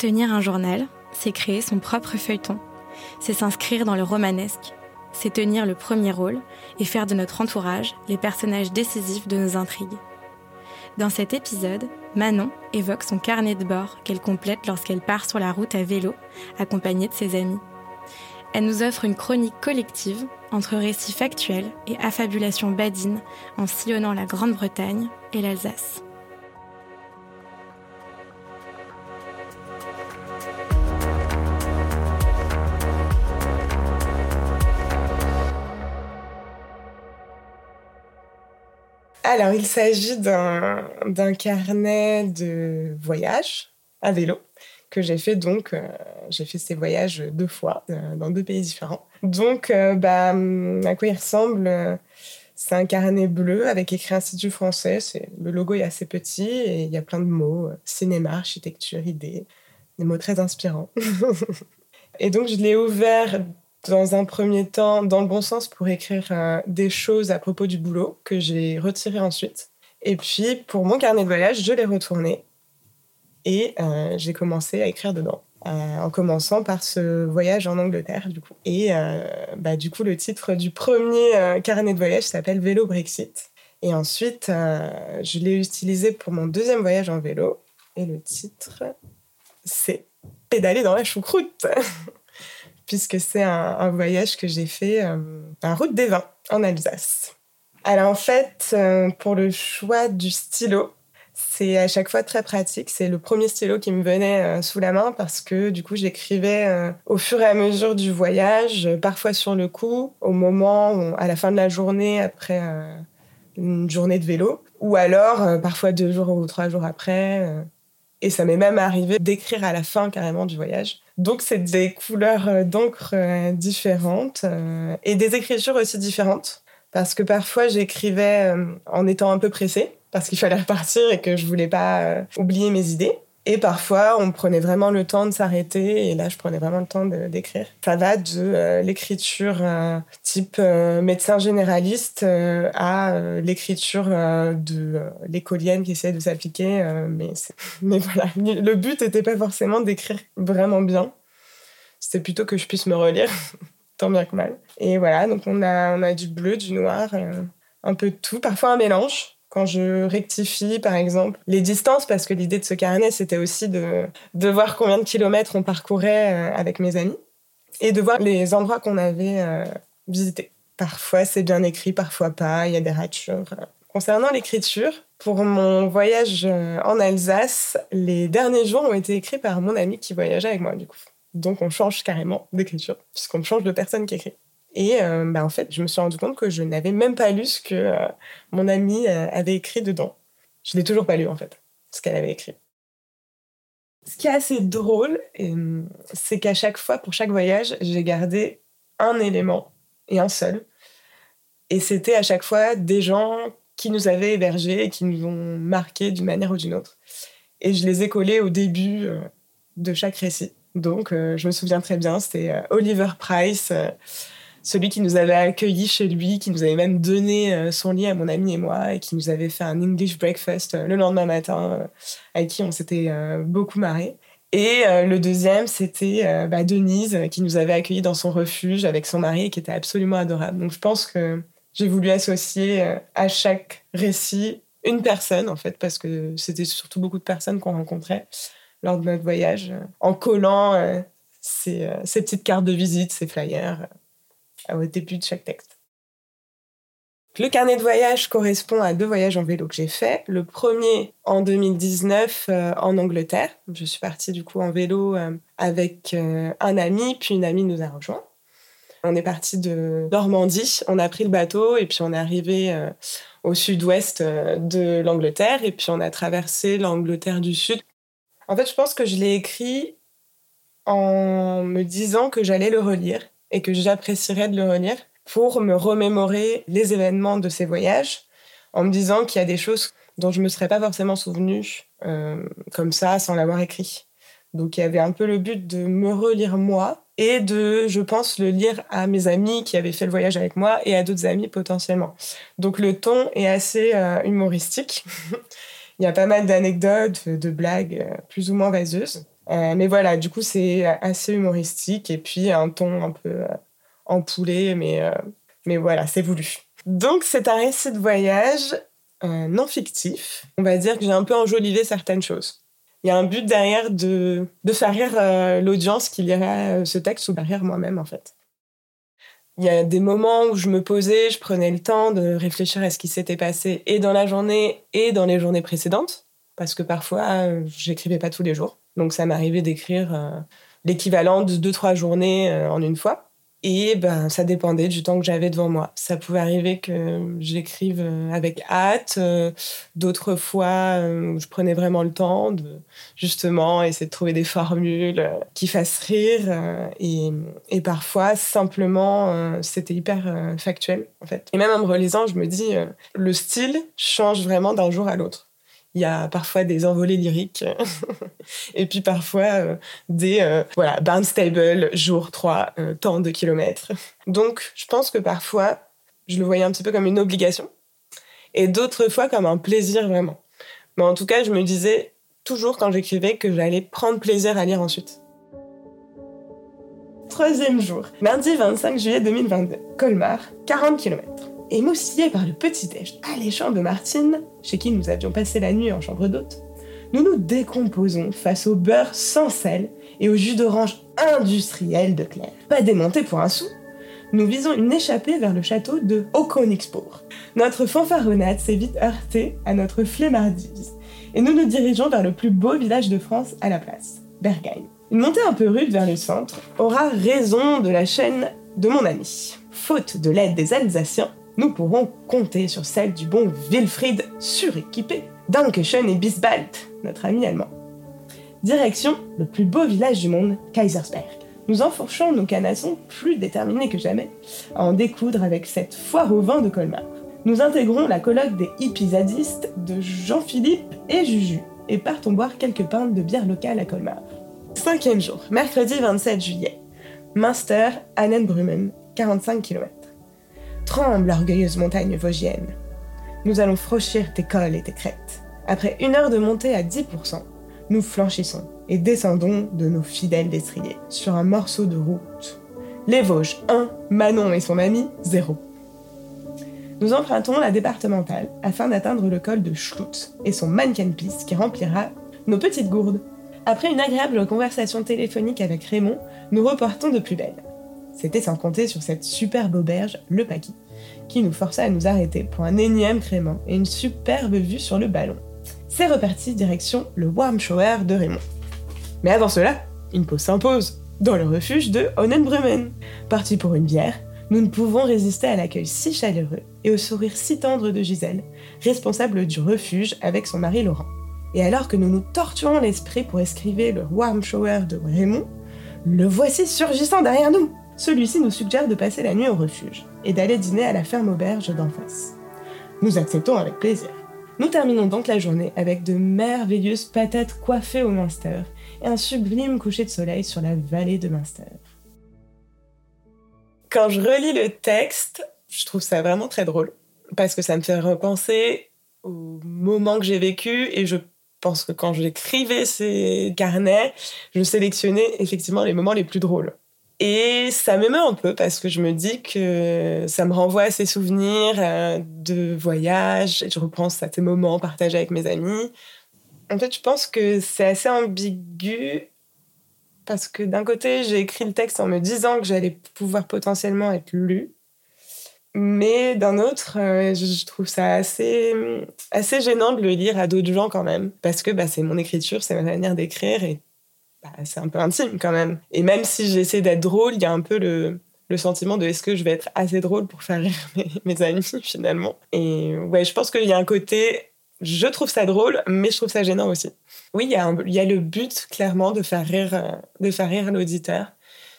Tenir un journal, c'est créer son propre feuilleton. C'est s'inscrire dans le romanesque. C'est tenir le premier rôle et faire de notre entourage les personnages décisifs de nos intrigues. Dans cet épisode, Manon évoque son carnet de bord qu'elle complète lorsqu'elle part sur la route à vélo, accompagnée de ses amis. Elle nous offre une chronique collective entre récits factuels et affabulations badines en sillonnant la Grande-Bretagne et l'Alsace. Alors, il s'agit d'un carnet de voyage à vélo que j'ai fait donc euh, j'ai fait ces voyages deux fois euh, dans deux pays différents. Donc euh, bah à quoi il ressemble c'est un carnet bleu avec écrit Institut français. Le logo est assez petit et il y a plein de mots cinéma, architecture, idées, des mots très inspirants. et donc je l'ai ouvert dans un premier temps dans le bon sens pour écrire des choses à propos du boulot que j'ai retiré ensuite. Et puis pour mon carnet de voyage, je l'ai retourné et euh, j'ai commencé à écrire dedans. Euh, en commençant par ce voyage en Angleterre, du coup. Et euh, bah, du coup, le titre du premier carnet de voyage s'appelle Vélo Brexit. Et ensuite, je l'ai utilisé pour mon deuxième voyage en vélo. Et le titre, c'est Pédaler dans la choucroute. Puisque c'est un, voyage que j'ai fait en route des vins en Alsace. Alors en fait, pour le choix du stylo, c'est à chaque fois très pratique. C'est le premier stylo qui me venait euh, sous la main parce que du coup j'écrivais euh, au fur et à mesure du voyage, parfois sur le coup, au moment, à la fin de la journée après euh, une journée de vélo, ou alors parfois deux jours ou trois jours après. et ça m'est même arrivé d'écrire à la fin carrément du voyage. Donc c'est des couleurs d'encre différentes et des écritures aussi différentes parce que parfois j'écrivais en étant un peu pressée parce qu'il fallait repartir et que je voulais pas euh, oublier mes idées. Et parfois, on prenait vraiment le temps de s'arrêter, et là, je prenais vraiment le temps d'écrire. Ça va de euh, l'écriture euh, type médecin généraliste à l'écriture de l'écolienne qui essaie de s'appliquer. mais, mais voilà, le but n'était pas forcément d'écrire vraiment bien. C'était plutôt que je puisse me relire, tant bien que mal. Et voilà, donc on a, on a du bleu, du noir, un peu de tout, parfois un mélange quand je rectifie, par exemple, les distances, parce que l'idée de ce carnet, c'était aussi de, de voir combien de kilomètres on parcourait euh, avec mes amis et de voir les endroits qu'on avait euh, visités. Parfois, c'est bien écrit, parfois pas, il y a des ratures. Concernant l'écriture, pour mon voyage euh, en Alsace, les derniers jours ont été écrits par mon ami qui voyageait avec moi, du coup. Donc, on change carrément d'écriture, puisqu'on change de personne qui écrit. Et euh, bah, en fait, je me suis rendu compte que je n'avais même pas lu ce que euh, mon amie euh, avait écrit dedans. Je l'ai toujours pas lu, en fait, ce qu'elle avait écrit. Ce qui est assez drôle, c'est qu'à chaque fois, pour chaque voyage, j'ai gardé un élément et un seul. Et c'était à chaque fois des gens qui nous avaient hébergés et qui nous ont marqués d'une manière ou d'une autre. Et je les ai collés au début de chaque récit. Donc, je me souviens très bien, c'était Oliver Price celui qui nous avait accueillis chez lui, qui nous avait même donné euh, son lit à mon ami et moi, et qui nous avait fait un English breakfast euh, le lendemain matin, euh, avec qui on s'était beaucoup marré. Et le deuxième, c'était bah, Denise, qui nous avait accueillis dans son refuge avec son mari, et qui était absolument adorable. Donc je pense que j'ai voulu associer à chaque récit une personne, en fait, parce que c'était surtout beaucoup de personnes qu'on rencontrait lors de notre voyage, en collant ces, ces petites cartes de visite, ces flyers au début de chaque texte. Le carnet de voyage correspond à deux voyages en vélo que j'ai fait. Le premier en 2019 euh, en Angleterre. Je suis partie du coup en vélo euh, avec euh, un ami, puis une amie nous a rejoint. On est parti de Normandie, on a pris le bateau et puis on est arrivé au sud-ouest de l'Angleterre et puis on a traversé l'Angleterre du Sud. En fait, je pense que je l'ai écrit en me disant que j'allais le relire et que j'apprécierais de le relire pour me remémorer les événements de ces voyages en me disant qu'il y a des choses dont je me serais pas forcément souvenu euh, comme ça sans l'avoir écrit. Donc il y avait un peu le but de me relire moi et de, je pense, le lire à mes amis qui avaient fait le voyage avec moi et à d'autres amis potentiellement. Donc le ton est assez euh, humoristique. il y a pas mal d'anecdotes, de blagues euh, plus ou moins vaseuses. Mais voilà, du coup, c'est assez humoristique et puis un ton un peu empoulé, mais, mais voilà, c'est voulu. Donc, c'est un récit de voyage non fictif. On va dire que j'ai un peu enjolivé certaines choses. Il y a un but derrière de, de faire rire l'audience qui lira ce texte ou derrière moi-même, en fait. Il y a des moments où je me posais, je prenais le temps de réfléchir à ce qui s'était passé et dans la journée et dans les journées précédentes, parce que parfois, euh, j'écrivais pas tous les jours. Donc ça m'arrivait d'écrire euh, l'équivalent de deux, trois journées euh, en une fois. Et ben, ça dépendait du temps que j'avais devant moi. Ça pouvait arriver que j'écrive euh, avec hâte. D'autres fois, je prenais vraiment le temps de justement essayer de trouver des formules qui fassent rire. Et, et parfois, simplement, c'était hyper factuel, en fait. Et même en me relisant, je me dis, le style change vraiment d'un jour à l'autre. Il y a parfois des envolées lyriques et puis parfois euh, des euh, voilà Barnstable jour 3 euh, tant de kilomètres. Donc je pense que parfois je le voyais un petit peu comme une obligation et d'autres fois comme un plaisir vraiment. Mais en tout cas, je me disais toujours quand j'écrivais que j'allais prendre plaisir à lire ensuite. Troisième jour, mardi 25 juillet 2022, Colmar, 40 km. Émoustillés par le petit-déj alléchant de Martine, chez qui nous avions passé la nuit en chambre d'hôte, nous nous décomposons face au beurre sans sel et au jus d'orange industriel de Claire. Pas démonté pour un sou, nous visons une échappée vers le château de Haut-Königsbourg. Notre fanfaronnade s'est vite heurtée à notre flemmardise et nous nous dirigeons vers le plus beau village de France à la place, Bergheim. Une montée un peu rude vers le centre aura raison de la chaîne de mon ami. Faute de l'aide des Alsaciens, nous pourrons compter sur celle du bon Wilfried suréquipé, Dankeschön et Bisbald, notre ami allemand. Direction le plus beau village du monde, Kaisersberg. Nous enfourchons nos canassons plus déterminés que jamais à en découdre avec cette foire au vin de Colmar. Nous intégrons la colloque des hippies de Jean-Philippe et Juju et partons boire quelques pintes de bière locale à Colmar. Cinquième jour, mercredi 27 juillet. Münster, Annenbrummen, 45 km. Tremble l'orgueilleuse montagne vosgienne. Nous allons franchir tes cols et tes crêtes. Après une heure de montée à 10%, nous flanchissons et descendons de nos fidèles destriers sur un morceau de route. Les Vosges 1, Manon et son ami 0. Nous empruntons la départementale afin d'atteindre le col de Schlutz et son Manneken-Piste qui remplira nos petites gourdes. Après une agréable conversation téléphonique avec Raymond, nous reportons de plus belle. C'était sans compter sur cette superbe auberge, le Paquis, qui nous força à nous arrêter pour un énième crément et une superbe vue sur le ballon. C'est reparti direction le Warm Shower de Raymond. Mais avant cela, une pause s'impose dans le refuge de Honnenbrummen. Parti pour une bière, nous ne pouvons résister à l'accueil si chaleureux et au sourire si tendre de Gisèle, responsable du refuge avec son mari Laurent. Et alors que nous nous torturons l'esprit pour escriver le warm shower de Raymond, le voici surgissant derrière nous. Celui-ci nous suggère de passer la nuit au refuge et d'aller dîner à la ferme auberge d'en face. Nous acceptons avec plaisir. Nous terminons donc la journée avec de merveilleuses patates coiffées au Munster et un sublime coucher de soleil sur la vallée de Munster. Quand je relis le texte, je trouve ça vraiment très drôle parce que ça me fait repenser au moment que j'ai vécu et je pense que quand j'écrivais ces carnets, je sélectionnais effectivement les moments les plus drôles. Et ça m'émeut un peu parce que je me dis que ça me renvoie à ces souvenirs euh, de voyage. Je repense à ces moments partagés avec mes amis. En fait, je pense que c'est assez ambigu parce que d'un côté, j'ai écrit le texte en me disant que j'allais pouvoir potentiellement être lu. Mais d'un autre, euh, je trouve ça assez, assez gênant de le lire à d'autres gens quand même. Parce que bah, c'est mon écriture, c'est ma manière d'écrire. Et bah, c'est un peu intime quand même. Et même si j'essaie d'être drôle, il y a un peu le, sentiment de est-ce que je vais être assez drôle pour faire rire mes, amis finalement? Et ouais, je pense qu'il y a un côté, je trouve ça drôle, mais je trouve ça gênant aussi. Oui, il y a, il y a le but clairement de faire rire, de faire rire l'auditeur.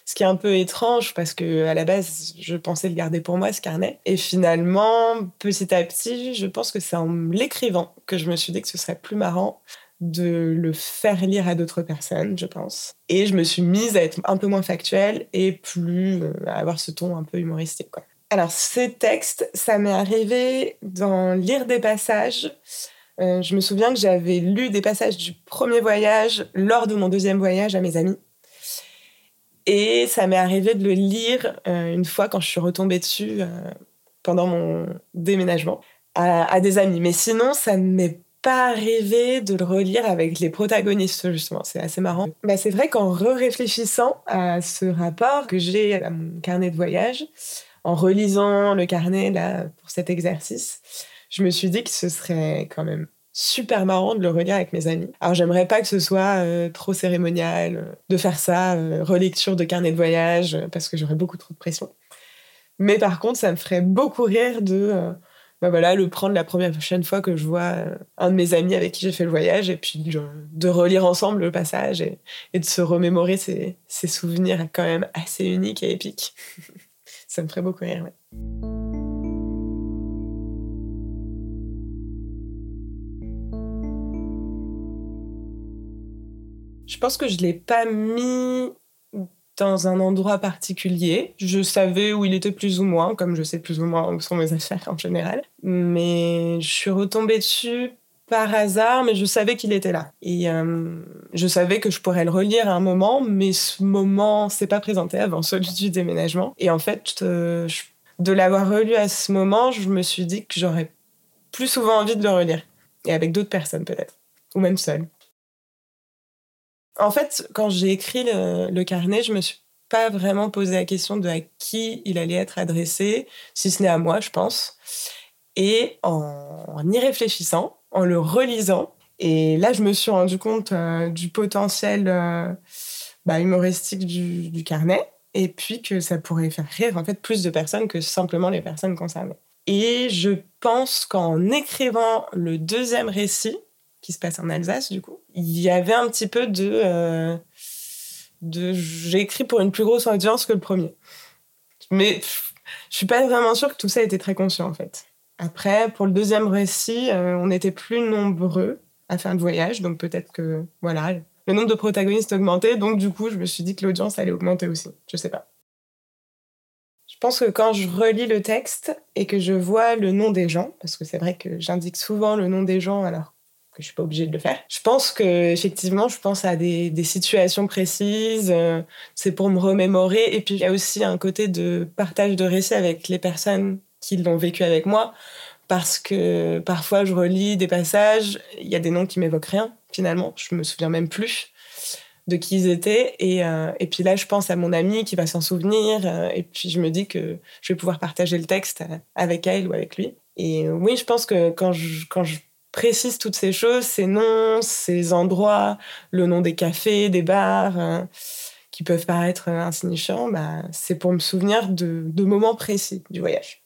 Ce qui est un peu étrange parce que à la base, je pensais le garder pour moi ce carnet. Et finalement, petit à petit, je pense que c'est en l'écrivant que je me suis dit que ce serait plus marrant de le faire lire à d'autres personnes, je pense. Et je me suis mise à être un peu moins factuelle et plus euh, à avoir ce ton un peu humoristique. Alors, ces textes, ça m'est arrivé d'en lire des passages Euh, je me souviens que j'avais lu des passages du premier voyage lors de mon deuxième voyage à mes amis. Et ça m'est arrivé de le lire euh, une fois quand je suis retombée dessus pendant mon déménagement à, des amis. Mais sinon, ça ne m'est pas arrivé de le relire avec les protagonistes, justement. C'est assez marrant. Bah, c'est vrai qu'en réfléchissant à ce rapport que j'ai à mon carnet de voyage, en relisant le carnet là, pour cet exercice, je me suis dit que ce serait quand même super marrant de le relire avec mes amis. Alors j'aimerais pas que ce soit euh, trop cérémonial euh, de faire ça, euh, relecture de carnet de voyage, parce que j'aurais beaucoup trop de pression. Mais par contre, ça me ferait beaucoup rire de bah le prendre la première prochaine fois que je vois un de mes amis avec qui j'ai fait le voyage, et puis de, relire ensemble le passage et, de se remémorer ces, ces, souvenirs quand même assez uniques et épiques. ça me ferait beaucoup rire. Je pense que je ne l'ai pas mis dans un endroit particulier. Je savais où il était plus ou moins, comme je sais plus ou moins où sont mes affaires en général. Mais je suis retombée dessus par hasard, mais je savais qu'il était là. Et euh, je savais que je pourrais le relire à un moment, mais ce moment s'est pas présenté avant celui du déménagement. Et en fait, euh, de l'avoir relu à ce moment, je me suis dit que j'aurais plus souvent envie de le relire. Et avec d'autres personnes peut-être. Ou même seule. En fait, quand j'ai écrit le, carnet, je me suis pas vraiment posé la question de à qui il allait être adressé, si ce n'est à moi, je pense. Et en, y réfléchissant, en le relisant, et là, je me suis rendu compte euh, du potentiel euh, bah, humoristique du, du, carnet, et puis que ça pourrait faire rire en fait plus de personnes que simplement les personnes concernées. Et je pense qu'en écrivant le deuxième récit, qui se passe en Alsace, du coup, il y avait un petit peu de. Euh, de j'ai écrit pour une plus grosse audience que le premier. Mais je suis pas vraiment sûre que tout ça était très conscient, en fait. Après, pour le deuxième récit, euh, on était plus nombreux à faire le voyage, donc peut-être que, voilà, le nombre de protagonistes augmentait, donc du coup, je me suis dit que l'audience allait augmenter aussi. Je sais pas. Je pense que quand je relis le texte et que je vois le nom des gens, parce que c'est vrai que j'indique souvent le nom des gens alors que je suis pas obligée de le faire. Je pense que effectivement, je pense à des, des situations précises. Euh, c'est pour me remémorer. Et puis il y a aussi un côté de partage de récits avec les personnes qui l'ont vécu avec moi, parce que parfois je relis des passages, il y a des noms qui m'évoquent rien finalement. Je me souviens même plus de qui ils étaient. Et, euh, et puis là, je pense à mon amie qui va s'en souvenir. Euh, et puis je me dis que je vais pouvoir partager le texte avec elle ou avec lui. Et oui, je pense que quand je, quand je précise toutes ces choses, ces noms, ces endroits, le nom des cafés, des bars, euh, qui peuvent paraître insignifiants, bah, c'est pour me souvenir de, de, moments précis du voyage.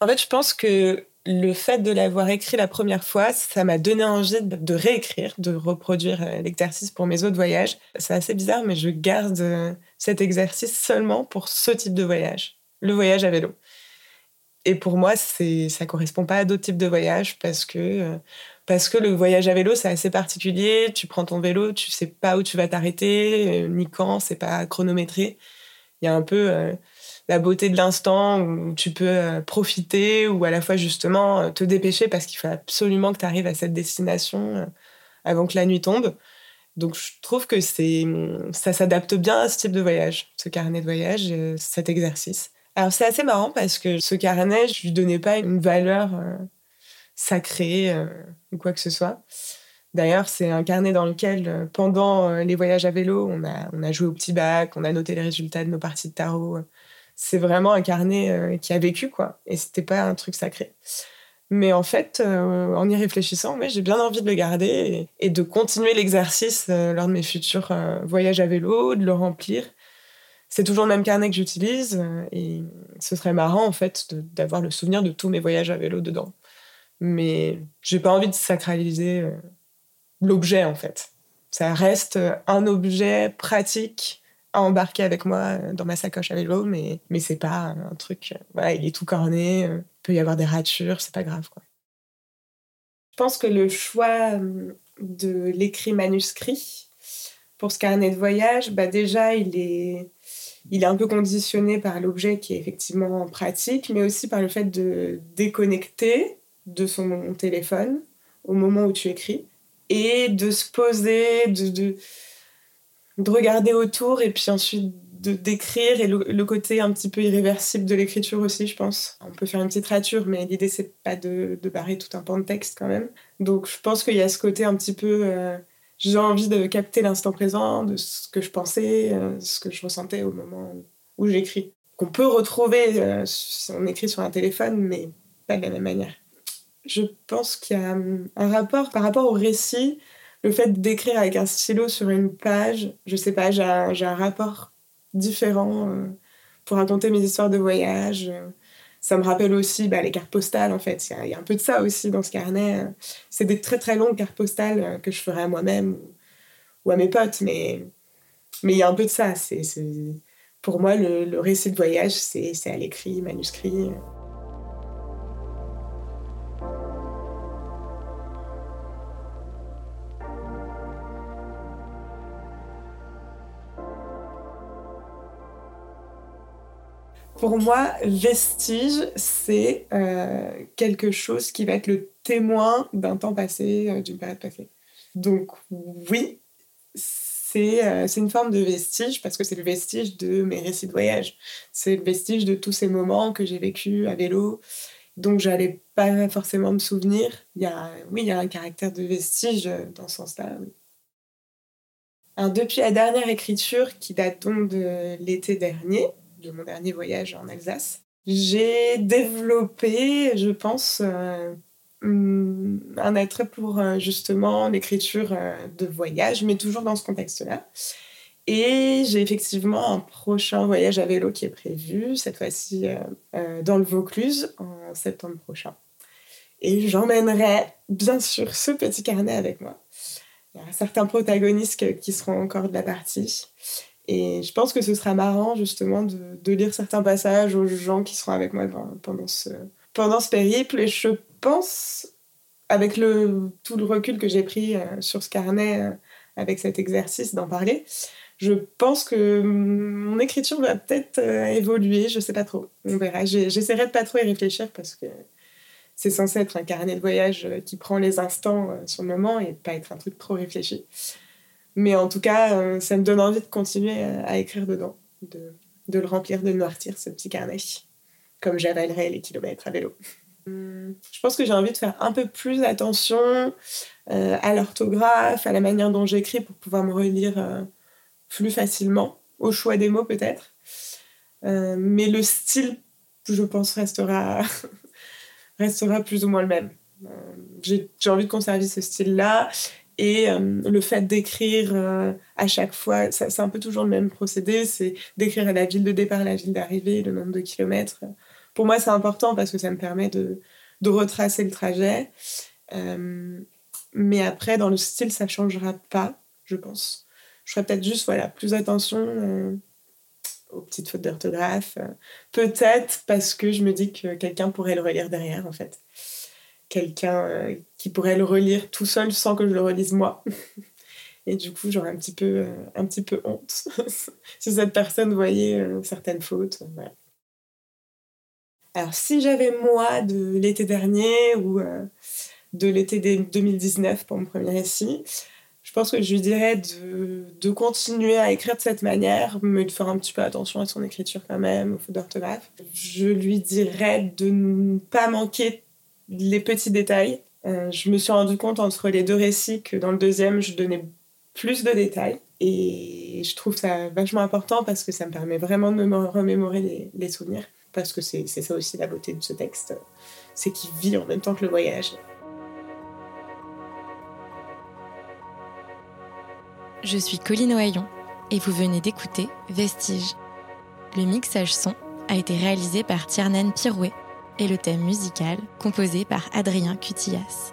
En fait, je pense que le fait de l'avoir écrit la première fois, ça m'a donné envie de réécrire, de reproduire euh, l'exercice pour mes autres voyages. C'est assez bizarre, mais je garde euh, cet exercice seulement pour ce type de voyage, le voyage à vélo. Et pour moi, c'est ça correspond pas à d'autres types de voyages parce que euh, parce que le voyage à vélo c'est assez particulier. Tu prends ton vélo, tu sais pas où tu vas t'arrêter euh, ni quand, c'est pas chronométré. Il y a un peu euh, la beauté de l'instant où tu peux profiter ou à la fois justement te dépêcher parce qu'il faut absolument que tu arrives à cette destination avant que la nuit tombe. Donc je trouve que c'est ça s'adapte bien à ce type de voyage, ce carnet de voyage, cet exercice. Alors c'est assez marrant parce que ce carnet, je lui donnais pas une valeur euh, sacrée euh, ou quoi que ce soit. D'ailleurs, c'est un carnet dans lequel, euh, pendant les voyages à vélo, on a, on a joué au petit bac, on a noté les résultats de nos parties de tarot. C'est vraiment un carnet qui a vécu, quoi. Et c'était pas un truc sacré. Mais en fait, en y réfléchissant, j'ai bien envie de le garder et, et de continuer l'exercice lors de mes futurs voyages à vélo, de le remplir c'est toujours le même carnet que j'utilise euh, et ce serait marrant en fait d'avoir le souvenir de tous mes voyages à vélo dedans. Mais j'ai pas envie de sacraliser euh, l'objet en fait. Ça reste un objet pratique à embarquer avec moi dans ma sacoche à vélo, mais, mais c'est pas un truc. Il est tout corné, il euh, peut y avoir des ratures, c'est pas grave quoi. Je pense que le choix de l'écrit manuscrit pour ce carnet de voyage, bah déjà il est il est un peu conditionné par l'objet qui est effectivement pratique, mais aussi par le fait de déconnecter de son téléphone au moment où tu écris et de se poser, de, de, de regarder autour et puis ensuite de d'écrire et le, côté un petit peu irréversible de l'écriture aussi, je pense. On peut faire une petite rature, mais l'idée c'est pas de, de, barrer tout un pan de texte quand même. Donc je pense qu'il y a ce côté un petit peu. Euh, j'ai envie de capter l'instant présent, de ce que je pensais, euh, ce que je ressentais au moment où j'écris. Qu'on peut retrouver euh, on écrit sur un téléphone, mais pas de la même manière. Je pense qu'il y a hum, un rapport par rapport au récit. Le fait d'écrire avec un stylo sur une page, je sais pas, j'ai un, un rapport différents euh, pour raconter mes histoires de voyage. Ça me rappelle aussi bah, les cartes postales, en fait. Il y, a un peu de ça aussi dans ce carnet. C'est des très très longues cartes postales euh, que je ferai à moi-même ou, à mes potes, mais mais il y a un peu de ça. C'est, Pour moi, le, le récit de voyage, c'est à l'écrit, manuscrit. Pour moi, vestige, c'est euh, quelque chose qui va être le témoin d'un temps passé, euh, d'une période passée. Donc oui, euh, c'est une forme de vestige parce que c'est le vestige de mes récits de voyage. C'est le vestige de tous ces moments que j'ai vécu à vélo, donc j'allais pas forcément me souvenir. Il y a, oui, il y a un caractère de vestige dans ce sens-là. depuis la dernière écriture, qui date donc de l'été dernier, de mon dernier voyage en Alsace. J'ai développé, je pense, euh, un attrait pour euh, justement l'écriture euh, de voyage, mais toujours dans ce contexte-là. Et j'ai effectivement un prochain voyage à vélo qui est prévu, cette fois-ci dans le Vaucluse, en septembre prochain. Et j'emmènerai bien sûr ce petit carnet avec moi. Il y a certains protagonistes qui seront encore de la partie. Et je pense que ce sera marrant justement de, lire certains passages aux gens qui seront avec moi pendant ce, pendant ce périple. Et je pense, avec le, tout le recul que j'ai pris euh, sur ce carnet, euh, avec cet exercice d'en parler, je pense que mon écriture va peut-être euh, évoluer, je sais pas trop. On verra. J'essaierai de pas trop y réfléchir parce que c'est censé être un carnet de voyage qui prend les instants sur le moment et pas être un truc trop réfléchi. Mais en tout cas, euh, ça me donne envie de continuer euh, à écrire dedans, de, de le remplir, de noirtir, ce petit carnet, comme j'avalerais les kilomètres à vélo. Hum, je pense que j'ai envie de faire un peu plus attention euh, à l'orthographe, à la manière dont j'écris pour pouvoir me relire plus facilement, au choix des mots peut-être. mais le style, je pense, restera, restera plus ou moins le même. j'ai envie de conserver ce style-là et euh, le fait d'écrire euh, à chaque fois, c'est un peu toujours le même procédé, c'est d'écrire la ville de départ, la ville d'arrivée, le nombre de kilomètres. Pour moi, c'est important parce que ça me permet de, de retracer le trajet. Euh, mais après, dans le style, ça ne changera pas, je pense. Je ferai peut-être juste voilà, plus attention aux petites fautes d'orthographe. peut-être parce que je me dis que quelqu'un pourrait le relire derrière, en fait quelqu'un euh, qui pourrait le relire tout seul sans que je le relise moi. Et du coup, j'aurais un petit peu, euh, un petit peu honte si cette personne voyait euh, certaines fautes. Alors, si j'avais moi de l'été dernier ou de l'été 2019 pour mon premier récit, je pense que je lui dirais de, de, continuer à écrire de cette manière, mais de faire un petit peu attention à son écriture quand même, au fautes d'orthographe. Je lui dirais de ne pas manquer les petits détails. Euh, je me suis rendu compte entre les deux récits que dans le deuxième, je donnais plus de détails. Et je trouve ça vachement important parce que ça me permet vraiment de me remémorer les, souvenirs. Parce que c'est ça aussi la beauté de ce texte, c'est qu'il vit en même temps que le voyage. Je suis Colline Ohaillon et vous venez d'écouter Vestige. Le mixage son a été réalisé par Tiernan Pirouet et le thème musical composé par Adrien Cutillas.